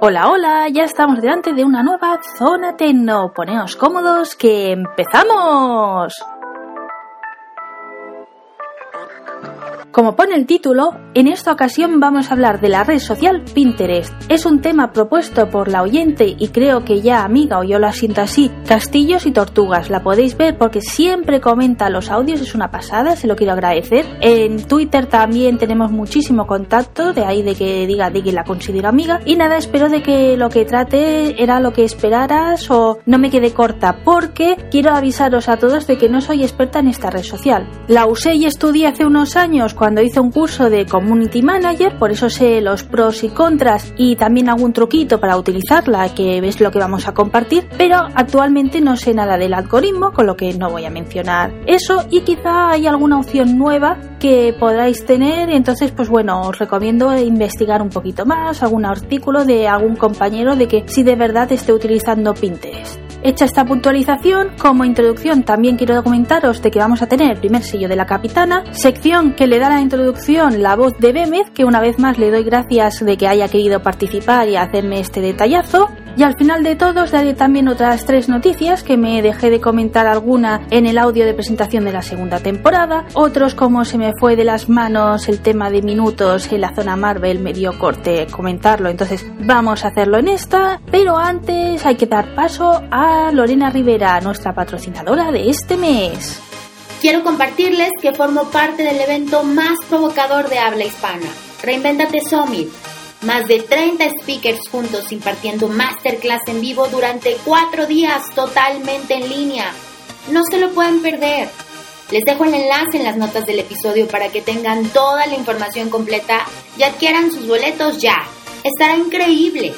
Hola, hola, ya estamos delante de una nueva zona tecno. Poneos cómodos que empezamos. Como pone el título, en esta ocasión vamos a hablar de la red social Pinterest. Es un tema propuesto por la oyente y creo que ya amiga o yo la siento así, Castillos y Tortugas. La podéis ver porque siempre comenta los audios, es una pasada, se lo quiero agradecer. En Twitter también tenemos muchísimo contacto, de ahí de que diga de que la considero amiga. Y nada, espero de que lo que trate era lo que esperaras o no me quede corta, porque quiero avisaros a todos de que no soy experta en esta red social. La usé y estudié hace unos años cuando hice un curso de Community Manager, por eso sé los pros y contras y también algún truquito para utilizarla, que es lo que vamos a compartir, pero actualmente no sé nada del algoritmo, con lo que no voy a mencionar eso y quizá hay alguna opción nueva que podráis tener, entonces pues bueno, os recomiendo investigar un poquito más, algún artículo de algún compañero de que si de verdad esté utilizando Pinterest. Hecha esta puntualización, como introducción también quiero comentaros de que vamos a tener el primer sello de la capitana, sección que le da la introducción la voz de Bémez, que una vez más le doy gracias de que haya querido participar y hacerme este detallazo, y al final de todo os daré también otras tres noticias que me dejé de comentar alguna en el audio de presentación de la segunda temporada, otros como se me fue de las manos el tema de minutos en la zona Marvel me dio corte comentarlo, entonces vamos a hacerlo en esta, pero antes hay que dar paso a Lorena Rivera, nuestra patrocinadora de este mes. Quiero compartirles que formo parte del evento más provocador de habla hispana, Reinventate Summit más de 30 speakers juntos impartiendo masterclass en vivo durante cuatro días totalmente en línea. No se lo pueden perder. Les dejo el enlace en las notas del episodio para que tengan toda la información completa y adquieran sus boletos ya. Estará increíble.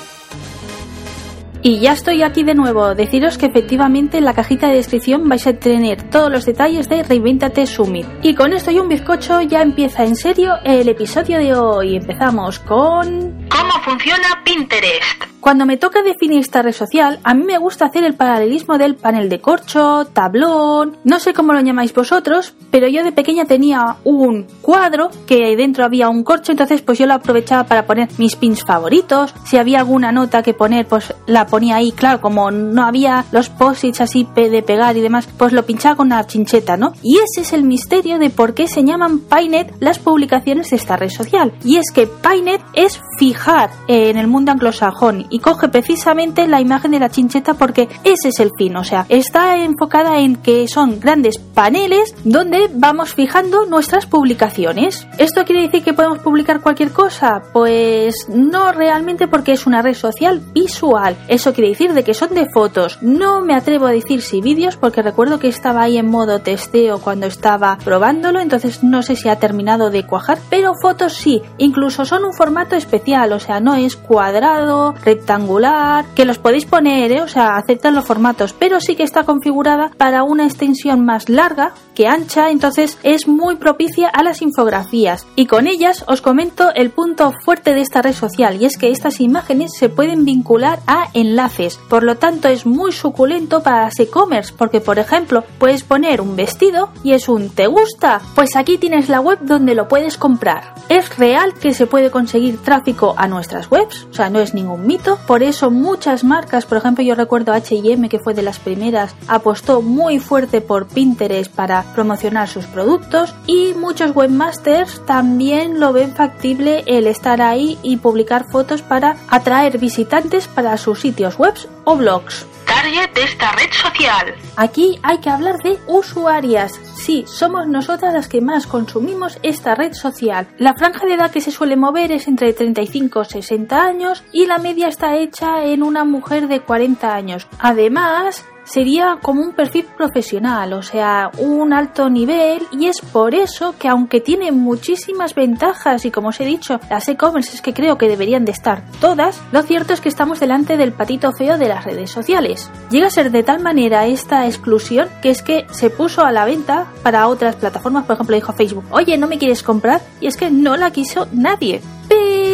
Y ya estoy aquí de nuevo. Deciros que efectivamente en la cajita de descripción vais a tener todos los detalles de Reinventate Summit. Y con esto y un bizcocho ya empieza en serio el episodio de hoy. Empezamos con... ¿Cómo funciona Pinterest? Cuando me toca definir esta red social, a mí me gusta hacer el paralelismo del panel de corcho, tablón, no sé cómo lo llamáis vosotros, pero yo de pequeña tenía un cuadro que dentro había un corcho, entonces pues yo lo aprovechaba para poner mis pins favoritos, si había alguna nota que poner, pues la ponía ahí, claro, como no había los posits así de pegar y demás, pues lo pinchaba con una chincheta, ¿no? Y ese es el misterio de por qué se llaman Painet las publicaciones de esta red social. Y es que Painet es fijar en el mundo anglosajón y coge precisamente la imagen de la chincheta porque ese es el fin, o sea, está enfocada en que son grandes paneles donde vamos fijando nuestras publicaciones. ¿Esto quiere decir que podemos publicar cualquier cosa? Pues no realmente porque es una red social visual. Eso quiere decir de que son de fotos. No me atrevo a decir si vídeos porque recuerdo que estaba ahí en modo testeo cuando estaba probándolo, entonces no sé si ha terminado de cuajar, pero fotos sí, incluso son un formato especial, o sea, no es cuadrado, rectangular, que los podéis poner, ¿eh? o sea, aceptan los formatos, pero sí que está configurada para una extensión más larga que ancha, entonces es muy propicia a las infografías. Y con ellas os comento el punto fuerte de esta red social, y es que estas imágenes se pueden vincular a enlaces, por lo tanto es muy suculento para las e-commerce, porque por ejemplo puedes poner un vestido y es un ¿te gusta? Pues aquí tienes la web donde lo puedes comprar. Es real que se puede conseguir tráfico a nuestras webs, o sea, no es ningún mito, por eso muchas marcas, por ejemplo yo recuerdo H&M que fue de las primeras, apostó muy fuerte por Pinterest para promocionar sus productos y muchos webmasters también lo ven factible el estar ahí y publicar fotos para atraer visitantes para sus sitios webs o blogs target de esta red social. Aquí hay que hablar de usuarias. Sí, somos nosotras las que más consumimos esta red social. La franja de edad que se suele mover es entre 35 y 60 años y la media está hecha en una mujer de 40 años. Además, sería como un perfil profesional, o sea, un alto nivel y es por eso que aunque tiene muchísimas ventajas y como os he dicho, las e-commerce es que creo que deberían de estar todas, lo cierto es que estamos delante del patito feo de las redes sociales. Llega a ser de tal manera esta exclusión que es que se puso a la venta para otras plataformas, por ejemplo dijo Facebook, oye, ¿no me quieres comprar? Y es que no la quiso nadie.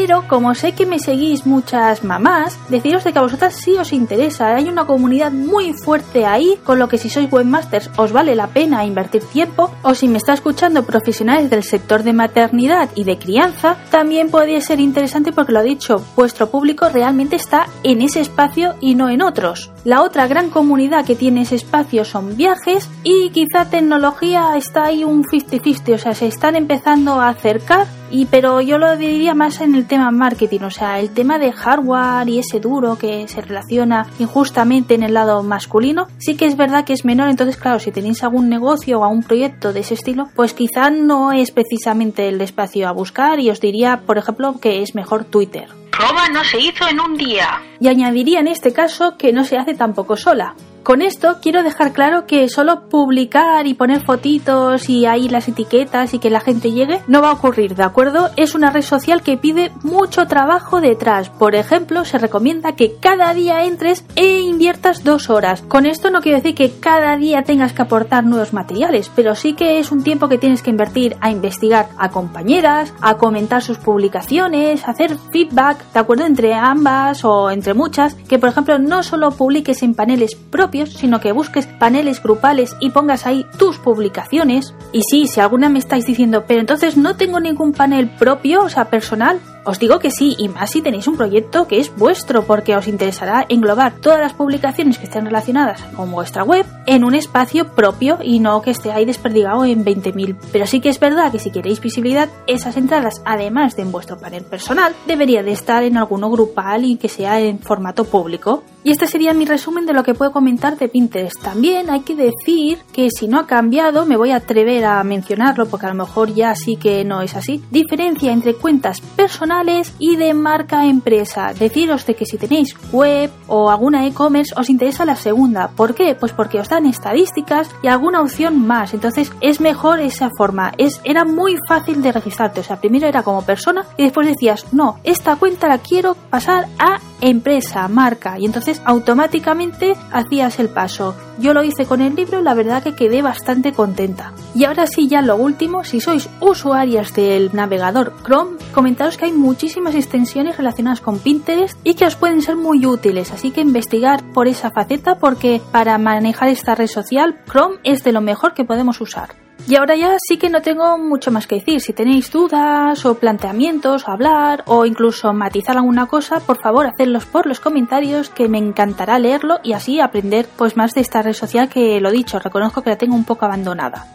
Pero como sé que me seguís muchas mamás, deciros de que a vosotras sí os interesa. Hay una comunidad muy fuerte ahí, con lo que si sois webmasters os vale la pena invertir tiempo. O si me está escuchando profesionales del sector de maternidad y de crianza, también podría ser interesante porque lo he dicho, vuestro público realmente está en ese espacio y no en otros. La otra gran comunidad que tiene ese espacio son viajes y quizá tecnología está ahí un 50-50, o sea, se están empezando a acercar y pero yo lo diría más en el tema marketing, o sea, el tema de hardware y ese duro que se relaciona injustamente en el lado masculino, sí que es verdad que es menor, entonces claro, si tenéis algún negocio o algún proyecto de ese estilo, pues quizá no es precisamente el espacio a buscar y os diría, por ejemplo, que es mejor Twitter. Roma no se hizo en un día. Y añadiría en este caso que no se hace tampoco sola. Con esto quiero dejar claro que solo publicar y poner fotitos y ahí las etiquetas y que la gente llegue no va a ocurrir, ¿de acuerdo? Es una red social que pide mucho trabajo detrás. Por ejemplo, se recomienda que cada día entres e inviertas dos horas. Con esto no quiero decir que cada día tengas que aportar nuevos materiales, pero sí que es un tiempo que tienes que invertir a investigar a compañeras, a comentar sus publicaciones, a hacer feedback, ¿de acuerdo? Entre ambas o entre muchas, que por ejemplo no solo publiques en paneles sino que busques paneles grupales y pongas ahí tus publicaciones. Y sí, si alguna me estáis diciendo, pero entonces no tengo ningún panel propio, o sea, personal, os digo que sí, y más si tenéis un proyecto que es vuestro, porque os interesará englobar todas las publicaciones que estén relacionadas con vuestra web en un espacio propio y no que esté ahí desperdigado en 20.000. Pero sí que es verdad que si queréis visibilidad, esas entradas, además de en vuestro panel personal, debería de estar en alguno grupal y que sea en formato público. Y este sería mi resumen de lo que puedo comentar de Pinterest. También hay que decir que si no ha cambiado, me voy a atrever a mencionarlo porque a lo mejor ya sí que no es así. Diferencia entre cuentas personales y de marca empresa. Deciros de que si tenéis web o alguna e-commerce os interesa la segunda. ¿Por qué? Pues porque os dan estadísticas y alguna opción más. Entonces es mejor esa forma. Es, era muy fácil de registrarte. O sea, primero era como persona y después decías, no, esta cuenta la quiero pasar a empresa, marca. Y entonces automáticamente hacías el paso. Yo lo hice con el libro la verdad que quedé bastante contenta. Y ahora sí, ya lo último, si sois usuarias del navegador Chrome, comentaros que hay muchísimas extensiones relacionadas con Pinterest y que os pueden ser muy útiles, así que investigar por esa faceta porque para manejar esta red social Chrome es de lo mejor que podemos usar. Y ahora ya sí que no tengo mucho más que decir. Si tenéis dudas o planteamientos o hablar o incluso matizar alguna cosa, por favor hacedlos por los comentarios que me encantará leerlo y así aprender pues más de esta red social que lo dicho, reconozco que la tengo un poco abandonada.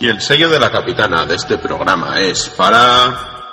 Y el sello de la capitana de este programa es para...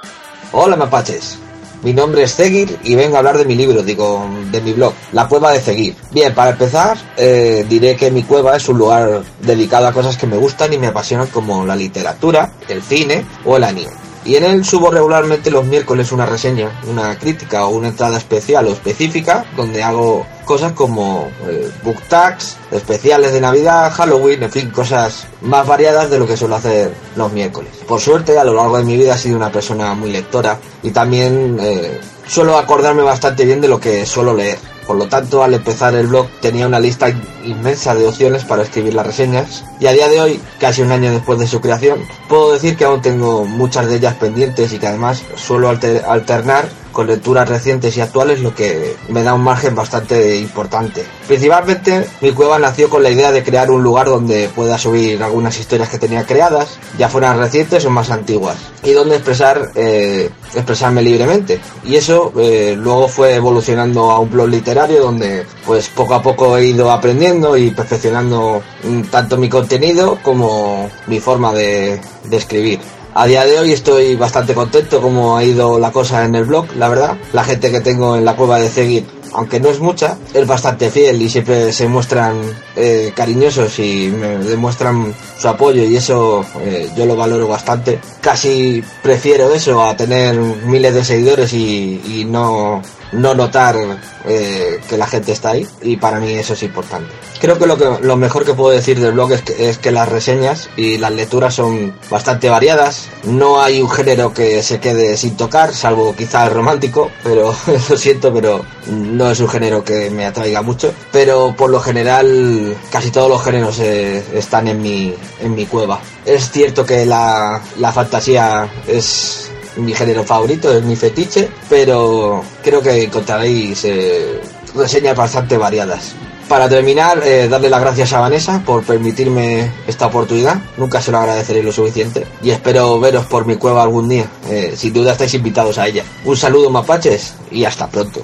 Hola mapaches, mi nombre es Seguir y vengo a hablar de mi libro, digo, de mi blog, La Cueva de Seguir. Bien, para empezar, eh, diré que mi cueva es un lugar dedicado a cosas que me gustan y me apasionan como la literatura, el cine o el anime. Y en él subo regularmente los miércoles una reseña, una crítica o una entrada especial o específica donde hago cosas como eh, book tags, especiales de Navidad, Halloween, en fin, cosas más variadas de lo que suelo hacer los miércoles. Por suerte, a lo largo de mi vida he sido una persona muy lectora y también eh, suelo acordarme bastante bien de lo que suelo leer. Por lo tanto, al empezar el blog tenía una lista inmensa de opciones para escribir las reseñas. Y a día de hoy, casi un año después de su creación, puedo decir que aún tengo muchas de ellas pendientes y que además suelo alternar con lecturas recientes y actuales, lo que me da un margen bastante importante. Principalmente, mi cueva nació con la idea de crear un lugar donde pueda subir algunas historias que tenía creadas, ya fueran recientes o más antiguas, y donde expresar, eh, expresarme libremente. Y eso eh, luego fue evolucionando a un blog literario donde, pues poco a poco he ido aprendiendo y perfeccionando mm, tanto mi contenido como mi forma de, de escribir. A día de hoy estoy bastante contento como ha ido la cosa en el blog, la verdad. La gente que tengo en la cueva de seguir, aunque no es mucha, es bastante fiel y siempre se muestran eh, cariñosos y me demuestran su apoyo y eso eh, yo lo valoro bastante. Casi prefiero eso a tener miles de seguidores y, y no no notar eh, que la gente está ahí y para mí eso es importante. Creo que lo, que, lo mejor que puedo decir del blog es que, es que las reseñas y las lecturas son bastante variadas. No hay un género que se quede sin tocar, salvo quizá el romántico, pero lo siento, pero no es un género que me atraiga mucho. Pero por lo general casi todos los géneros eh, están en mi, en mi cueva. Es cierto que la, la fantasía es mi género favorito, es mi fetiche, pero creo que encontraréis eh, reseñas bastante variadas. Para terminar, eh, darle las gracias a Vanessa por permitirme esta oportunidad. Nunca se lo agradeceré lo suficiente. Y espero veros por mi cueva algún día. Sin duda estáis invitados a ella. Un saludo mapaches y hasta pronto.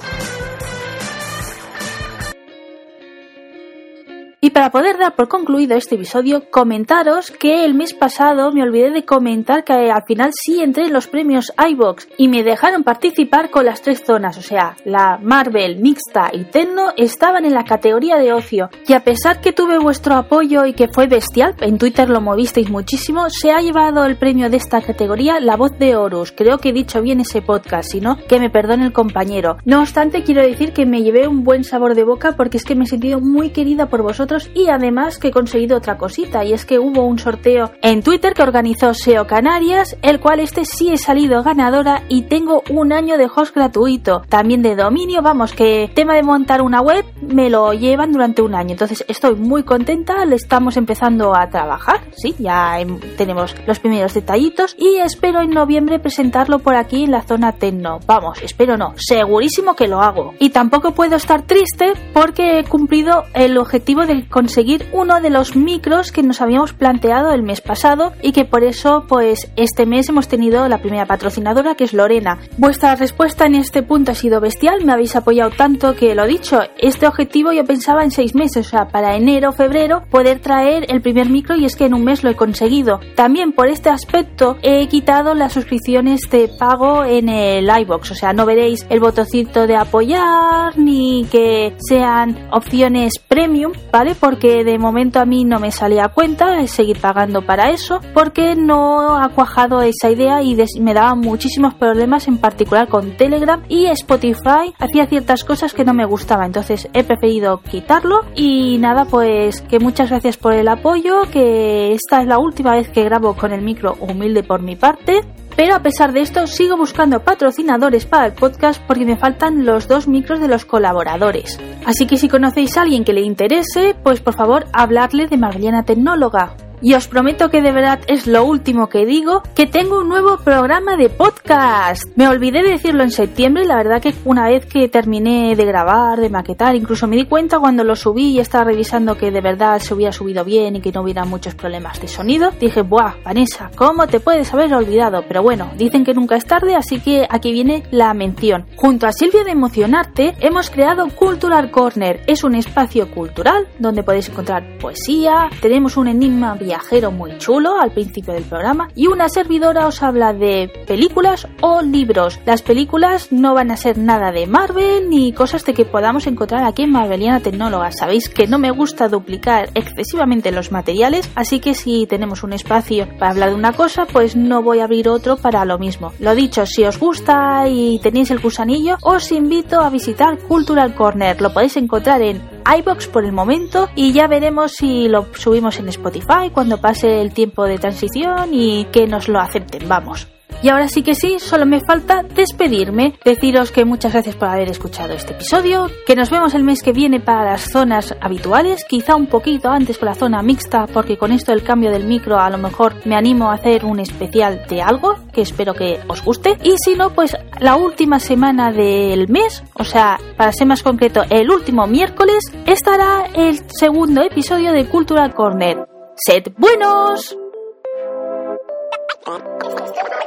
Para poder dar por concluido este episodio, comentaros que el mes pasado me olvidé de comentar que al final sí entré en los premios iBox y me dejaron participar con las tres zonas, o sea, la Marvel, Mixta y Tecno estaban en la categoría de ocio. Y a pesar que tuve vuestro apoyo y que fue bestial, en Twitter lo movisteis muchísimo, se ha llevado el premio de esta categoría la voz de Horus. Creo que he dicho bien ese podcast, si no, que me perdone el compañero. No obstante, quiero decir que me llevé un buen sabor de boca porque es que me he sentido muy querida por vosotros y además que he conseguido otra cosita y es que hubo un sorteo en Twitter que organizó SEO Canarias, el cual este sí he salido ganadora y tengo un año de host gratuito, también de dominio, vamos, que tema de montar una web me lo llevan durante un año, entonces estoy muy contenta, le estamos empezando a trabajar, sí, ya tenemos los primeros detallitos y espero en noviembre presentarlo por aquí en la zona Tecno, vamos, espero no, segurísimo que lo hago. Y tampoco puedo estar triste porque he cumplido el objetivo del conseguir uno de los micros que nos habíamos planteado el mes pasado y que por eso pues este mes hemos tenido la primera patrocinadora que es Lorena. Vuestra respuesta en este punto ha sido bestial, me habéis apoyado tanto que lo dicho, este objetivo yo pensaba en seis meses, o sea, para enero febrero poder traer el primer micro y es que en un mes lo he conseguido. También por este aspecto he quitado las suscripciones de pago en el iBox, o sea, no veréis el botoncito de apoyar ni que sean opciones premium, ¿vale? Porque de momento a mí no me salía a cuenta seguir pagando para eso, porque no ha cuajado esa idea y me daba muchísimos problemas, en particular con Telegram y Spotify. Hacía ciertas cosas que no me gustaban, entonces he preferido quitarlo. Y nada, pues que muchas gracias por el apoyo, que esta es la última vez que grabo con el micro humilde por mi parte. Pero a pesar de esto, sigo buscando patrocinadores para el podcast porque me faltan los dos micros de los colaboradores. Así que si conocéis a alguien que le interese, pues por favor habladle de Marliana Tecnóloga. Y os prometo que de verdad es lo último que digo, que tengo un nuevo programa de podcast. Me olvidé de decirlo en septiembre, la verdad que una vez que terminé de grabar, de maquetar, incluso me di cuenta cuando lo subí y estaba revisando que de verdad se hubiera subido bien y que no hubiera muchos problemas de sonido, dije, buah, Vanessa, ¿cómo te puedes haber olvidado? Pero bueno, dicen que nunca es tarde, así que aquí viene la mención. Junto a Silvia de Emocionarte, hemos creado Cultural Corner. Es un espacio cultural donde podéis encontrar poesía, tenemos un enigma viajero muy chulo al principio del programa y una servidora os habla de películas o libros. Las películas no van a ser nada de Marvel ni cosas de que podamos encontrar aquí en Marveliana Tecnóloga. Sabéis que no me gusta duplicar excesivamente los materiales, así que si tenemos un espacio para hablar de una cosa, pues no voy a abrir otro para lo mismo. Lo dicho, si os gusta y tenéis el gusanillo, os invito a visitar Cultural Corner. Lo podéis encontrar en iBox por el momento y ya veremos si lo subimos en Spotify cuando pase el tiempo de transición y que nos lo acepten, vamos. Y ahora sí que sí, solo me falta despedirme, deciros que muchas gracias por haber escuchado este episodio, que nos vemos el mes que viene para las zonas habituales, quizá un poquito antes con la zona mixta, porque con esto del cambio del micro a lo mejor me animo a hacer un especial de algo, que espero que os guste, y si no, pues la última semana del mes, o sea, para ser más concreto, el último miércoles, estará el segundo episodio de Cultural Corner. ¡Sed buenos!